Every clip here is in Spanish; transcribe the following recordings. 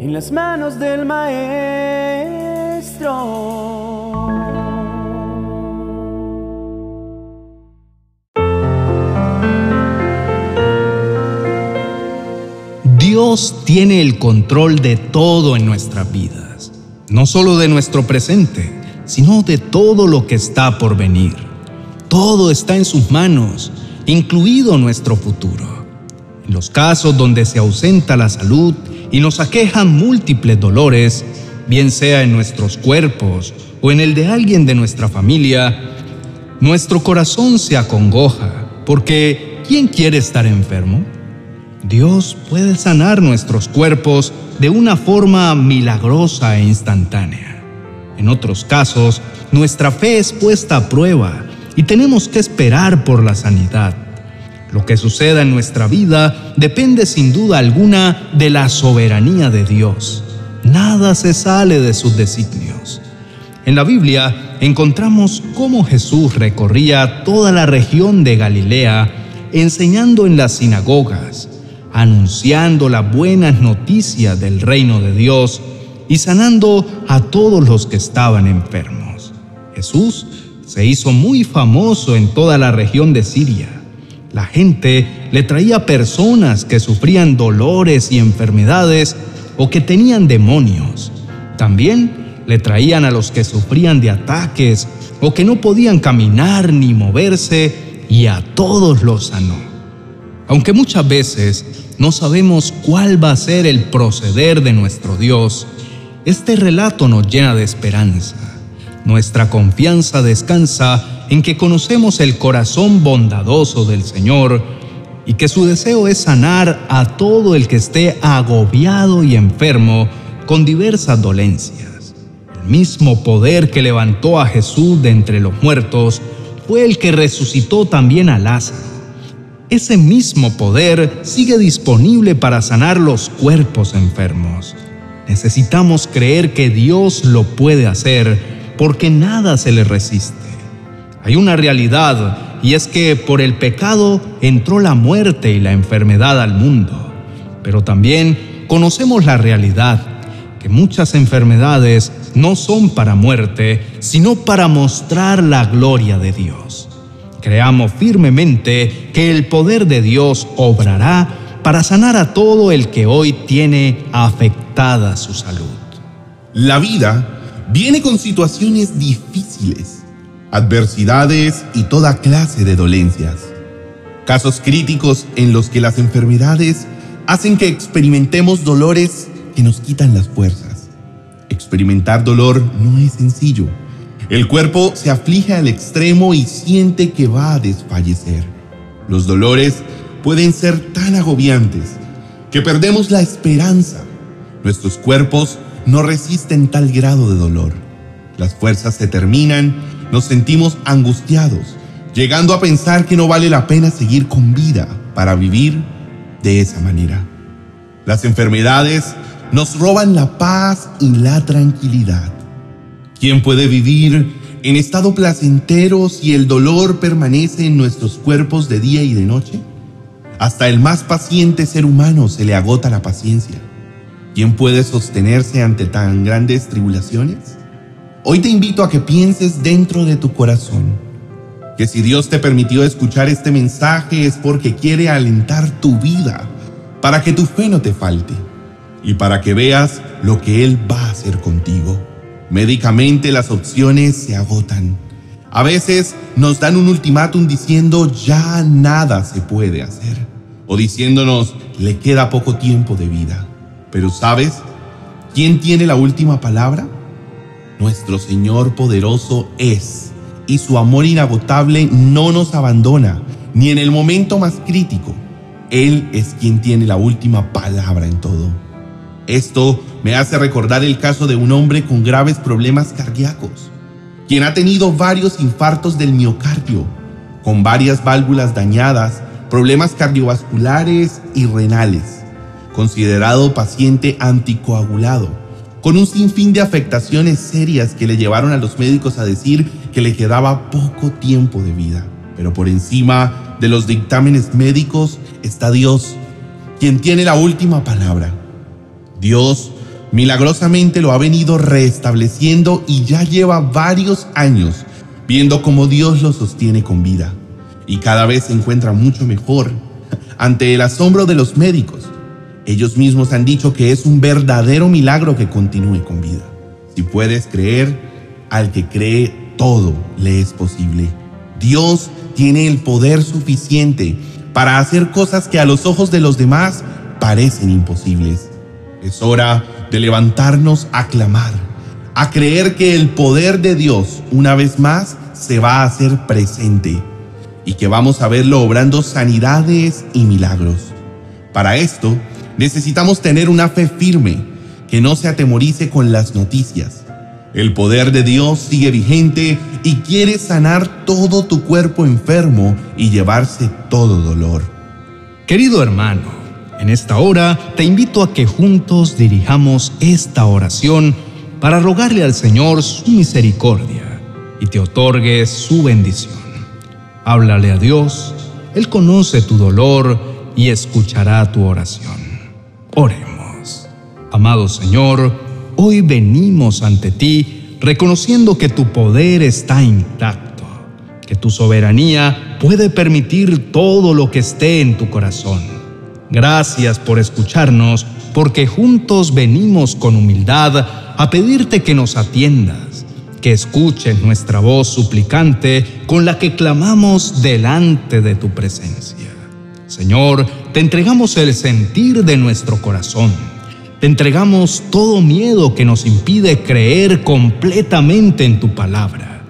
en las manos del Maestro. Dios tiene el control de todo en nuestras vidas, no solo de nuestro presente, sino de todo lo que está por venir. Todo está en sus manos, incluido nuestro futuro. Los casos donde se ausenta la salud y nos aquejan múltiples dolores, bien sea en nuestros cuerpos o en el de alguien de nuestra familia, nuestro corazón se acongoja, porque ¿quién quiere estar enfermo? Dios puede sanar nuestros cuerpos de una forma milagrosa e instantánea. En otros casos, nuestra fe es puesta a prueba y tenemos que esperar por la sanidad. Lo que suceda en nuestra vida depende sin duda alguna de la soberanía de Dios. Nada se sale de sus designios. En la Biblia encontramos cómo Jesús recorría toda la región de Galilea enseñando en las sinagogas, anunciando las buenas noticias del reino de Dios y sanando a todos los que estaban enfermos. Jesús se hizo muy famoso en toda la región de Siria. La gente le traía personas que sufrían dolores y enfermedades o que tenían demonios. También le traían a los que sufrían de ataques o que no podían caminar ni moverse y a todos los sanó. Aunque muchas veces no sabemos cuál va a ser el proceder de nuestro Dios, este relato nos llena de esperanza. Nuestra confianza descansa en que conocemos el corazón bondadoso del Señor y que su deseo es sanar a todo el que esté agobiado y enfermo con diversas dolencias. El mismo poder que levantó a Jesús de entre los muertos fue el que resucitó también a Lázaro ese mismo poder sigue disponible para sanar los cuerpos enfermos. Necesitamos creer que Dios lo puede hacer porque nada se le resiste. Hay una realidad y es que por el pecado entró la muerte y la enfermedad al mundo. Pero también conocemos la realidad, que muchas enfermedades no son para muerte, sino para mostrar la gloria de Dios. Creamos firmemente que el poder de Dios obrará para sanar a todo el que hoy tiene afectada su salud. La vida viene con situaciones difíciles, adversidades y toda clase de dolencias. Casos críticos en los que las enfermedades hacen que experimentemos dolores que nos quitan las fuerzas. Experimentar dolor no es sencillo el cuerpo se aflige al extremo y siente que va a desfallecer. Los dolores pueden ser tan agobiantes que perdemos la esperanza. Nuestros cuerpos no resisten tal grado de dolor. Las fuerzas se terminan, nos sentimos angustiados, llegando a pensar que no vale la pena seguir con vida para vivir de esa manera. Las enfermedades nos roban la paz y la tranquilidad. ¿Quién puede vivir en estado placentero si el dolor permanece en nuestros cuerpos de día y de noche? Hasta el más paciente ser humano se le agota la paciencia. ¿Quién puede sostenerse ante tan grandes tribulaciones? Hoy te invito a que pienses dentro de tu corazón que si Dios te permitió escuchar este mensaje es porque quiere alentar tu vida para que tu fe no te falte y para que veas lo que Él va a hacer contigo. Médicamente las opciones se agotan. A veces nos dan un ultimátum diciendo ya nada se puede hacer o diciéndonos le queda poco tiempo de vida. Pero ¿sabes quién tiene la última palabra? Nuestro Señor poderoso es y su amor inagotable no nos abandona ni en el momento más crítico. Él es quien tiene la última palabra en todo. Esto me hace recordar el caso de un hombre con graves problemas cardíacos, quien ha tenido varios infartos del miocardio, con varias válvulas dañadas, problemas cardiovasculares y renales, considerado paciente anticoagulado, con un sinfín de afectaciones serias que le llevaron a los médicos a decir que le quedaba poco tiempo de vida. Pero por encima de los dictámenes médicos está Dios, quien tiene la última palabra. Dios Milagrosamente lo ha venido restableciendo y ya lleva varios años viendo cómo Dios lo sostiene con vida. Y cada vez se encuentra mucho mejor ante el asombro de los médicos. Ellos mismos han dicho que es un verdadero milagro que continúe con vida. Si puedes creer, al que cree, todo le es posible. Dios tiene el poder suficiente para hacer cosas que a los ojos de los demás parecen imposibles. Es hora de levantarnos a clamar, a creer que el poder de Dios una vez más se va a hacer presente y que vamos a verlo obrando sanidades y milagros. Para esto necesitamos tener una fe firme que no se atemorice con las noticias. El poder de Dios sigue vigente y quiere sanar todo tu cuerpo enfermo y llevarse todo dolor. Querido hermano, en esta hora te invito a que juntos dirijamos esta oración para rogarle al Señor su misericordia y te otorgue su bendición. Háblale a Dios, Él conoce tu dolor y escuchará tu oración. Oremos. Amado Señor, hoy venimos ante ti reconociendo que tu poder está intacto, que tu soberanía puede permitir todo lo que esté en tu corazón. Gracias por escucharnos, porque juntos venimos con humildad a pedirte que nos atiendas, que escuches nuestra voz suplicante con la que clamamos delante de tu presencia. Señor, te entregamos el sentir de nuestro corazón. Te entregamos todo miedo que nos impide creer completamente en tu palabra.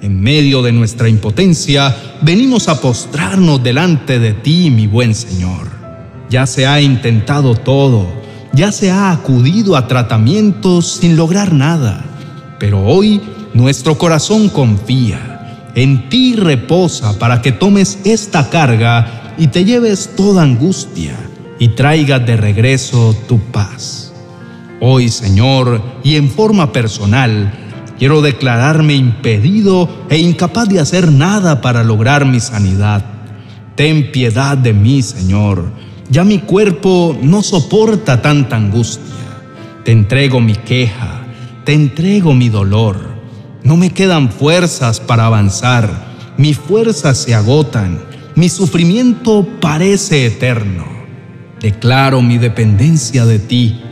En medio de nuestra impotencia, venimos a postrarnos delante de ti, mi buen Señor. Ya se ha intentado todo, ya se ha acudido a tratamientos sin lograr nada, pero hoy nuestro corazón confía, en ti reposa para que tomes esta carga y te lleves toda angustia y traigas de regreso tu paz. Hoy, Señor, y en forma personal, quiero declararme impedido e incapaz de hacer nada para lograr mi sanidad. Ten piedad de mí, Señor. Ya mi cuerpo no soporta tanta angustia. Te entrego mi queja, te entrego mi dolor. No me quedan fuerzas para avanzar. Mis fuerzas se agotan mi sufrimiento parece eterno. Declaro mi dependencia de ti.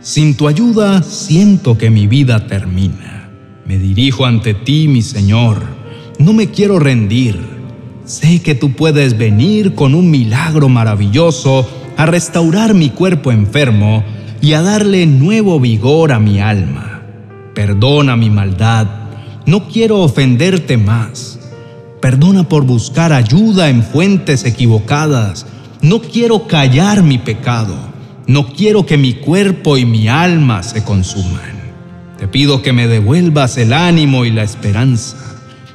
Sin tu ayuda siento que mi vida termina. Me dirijo ante ti, mi Señor. No me quiero rendir. Sé que tú puedes venir con un milagro maravilloso a restaurar mi cuerpo enfermo y a darle nuevo vigor a mi alma. Perdona mi maldad. No quiero ofenderte más. Perdona por buscar ayuda en fuentes equivocadas. No quiero callar mi pecado. No quiero que mi cuerpo y mi alma se consuman. Te pido que me devuelvas el ánimo y la esperanza.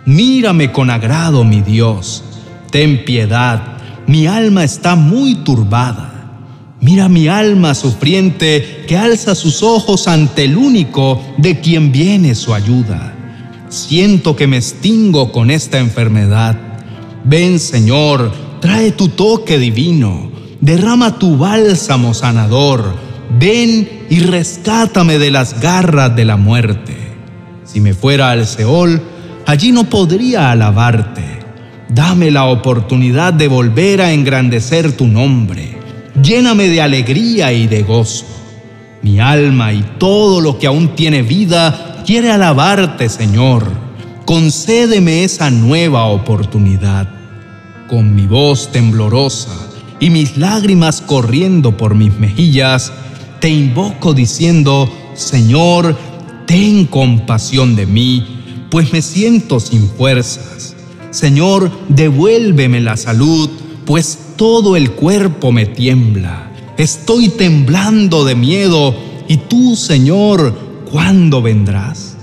Mírame con agrado, mi Dios. Ten piedad. Mi alma está muy turbada. Mira mi alma sufriente que alza sus ojos ante el único de quien viene su ayuda. Siento que me extingo con esta enfermedad. Ven, Señor, trae tu toque divino. Derrama tu bálsamo sanador. Ven y rescátame de las garras de la muerte. Si me fuera al Seol, allí no podría alabarte. Dame la oportunidad de volver a engrandecer tu nombre. Lléname de alegría y de gozo. Mi alma y todo lo que aún tiene vida quiere alabarte, Señor. Concédeme esa nueva oportunidad. Con mi voz temblorosa y mis lágrimas corriendo por mis mejillas, te invoco diciendo, Señor, ten compasión de mí, pues me siento sin fuerzas. Señor, devuélveme la salud, pues todo el cuerpo me tiembla. Estoy temblando de miedo y tú, Señor, ¿cuándo vendrás?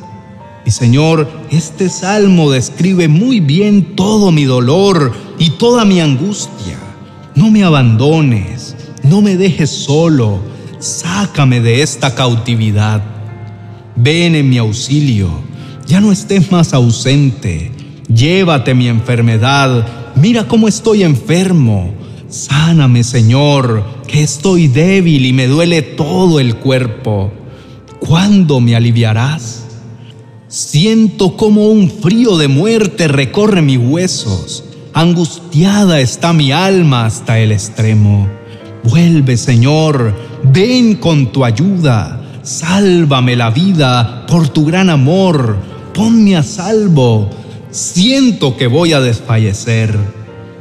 Y Señor, este salmo describe muy bien todo mi dolor y toda mi angustia. No me abandones, no me dejes solo, sácame de esta cautividad. Ven en mi auxilio, ya no estés más ausente, llévate mi enfermedad, mira cómo estoy enfermo. Sáname, Señor, que estoy débil y me duele todo el cuerpo. ¿Cuándo me aliviarás? Siento como un frío de muerte recorre mis huesos. Angustiada está mi alma hasta el extremo. Vuelve, Señor, ven con tu ayuda. Sálvame la vida por tu gran amor. Ponme a salvo. Siento que voy a desfallecer.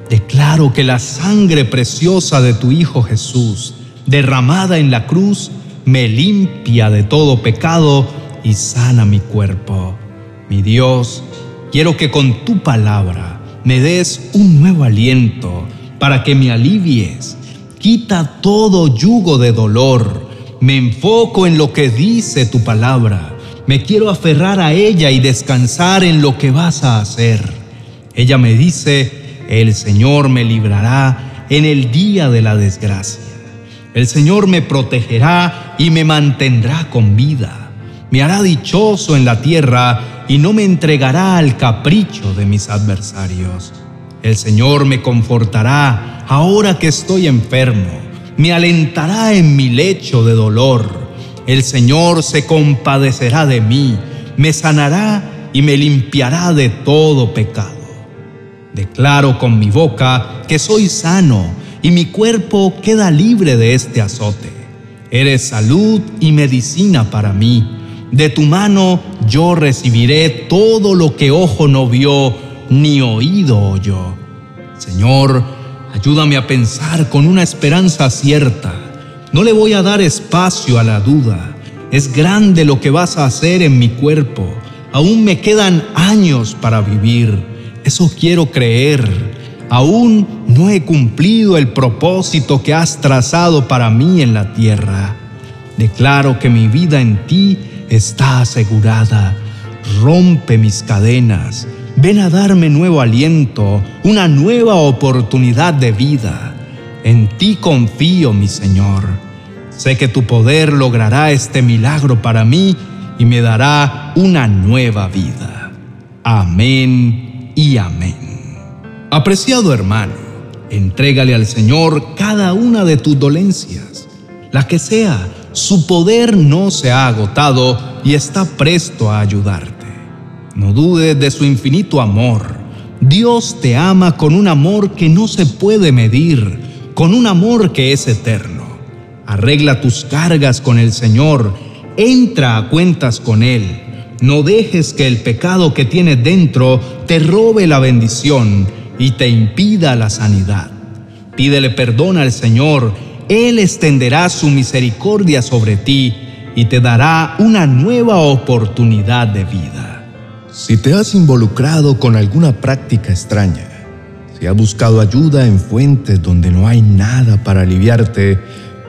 Declaro que la sangre preciosa de tu Hijo Jesús, derramada en la cruz, me limpia de todo pecado y sana mi cuerpo. Mi Dios, quiero que con tu palabra me des un nuevo aliento para que me alivies. Quita todo yugo de dolor. Me enfoco en lo que dice tu palabra. Me quiero aferrar a ella y descansar en lo que vas a hacer. Ella me dice, el Señor me librará en el día de la desgracia. El Señor me protegerá y me mantendrá con vida me hará dichoso en la tierra y no me entregará al capricho de mis adversarios. El Señor me confortará ahora que estoy enfermo, me alentará en mi lecho de dolor. El Señor se compadecerá de mí, me sanará y me limpiará de todo pecado. Declaro con mi boca que soy sano y mi cuerpo queda libre de este azote. Eres salud y medicina para mí de tu mano yo recibiré todo lo que ojo no vio ni oído oyó. Señor, ayúdame a pensar con una esperanza cierta. No le voy a dar espacio a la duda. Es grande lo que vas a hacer en mi cuerpo. Aún me quedan años para vivir. Eso quiero creer. Aún no he cumplido el propósito que has trazado para mí en la tierra. Declaro que mi vida en ti está asegurada. Rompe mis cadenas. Ven a darme nuevo aliento, una nueva oportunidad de vida. En ti confío, mi Señor. Sé que tu poder logrará este milagro para mí y me dará una nueva vida. Amén y amén. Apreciado hermano, entrégale al Señor cada una de tus dolencias, la que sea su poder no se ha agotado y está presto a ayudarte. No dudes de su infinito amor. Dios te ama con un amor que no se puede medir, con un amor que es eterno. Arregla tus cargas con el Señor, entra a cuentas con Él. No dejes que el pecado que tienes dentro te robe la bendición y te impida la sanidad. Pídele perdón al Señor él extenderá su misericordia sobre ti y te dará una nueva oportunidad de vida. Si te has involucrado con alguna práctica extraña, si has buscado ayuda en fuentes donde no hay nada para aliviarte,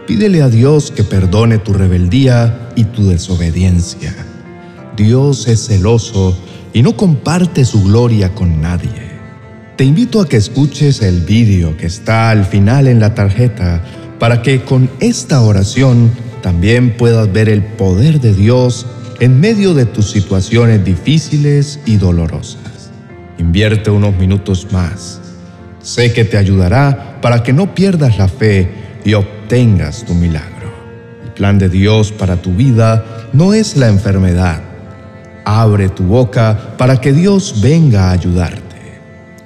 pídele a Dios que perdone tu rebeldía y tu desobediencia. Dios es celoso y no comparte su gloria con nadie. Te invito a que escuches el vídeo que está al final en la tarjeta para que con esta oración también puedas ver el poder de Dios en medio de tus situaciones difíciles y dolorosas. Invierte unos minutos más. Sé que te ayudará para que no pierdas la fe y obtengas tu milagro. El plan de Dios para tu vida no es la enfermedad. Abre tu boca para que Dios venga a ayudarte.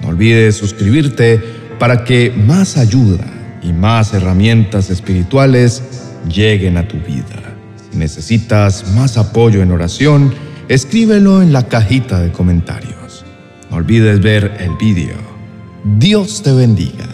No olvides suscribirte para que más ayuda y más herramientas espirituales lleguen a tu vida. Si necesitas más apoyo en oración, escríbelo en la cajita de comentarios. No olvides ver el vídeo. Dios te bendiga.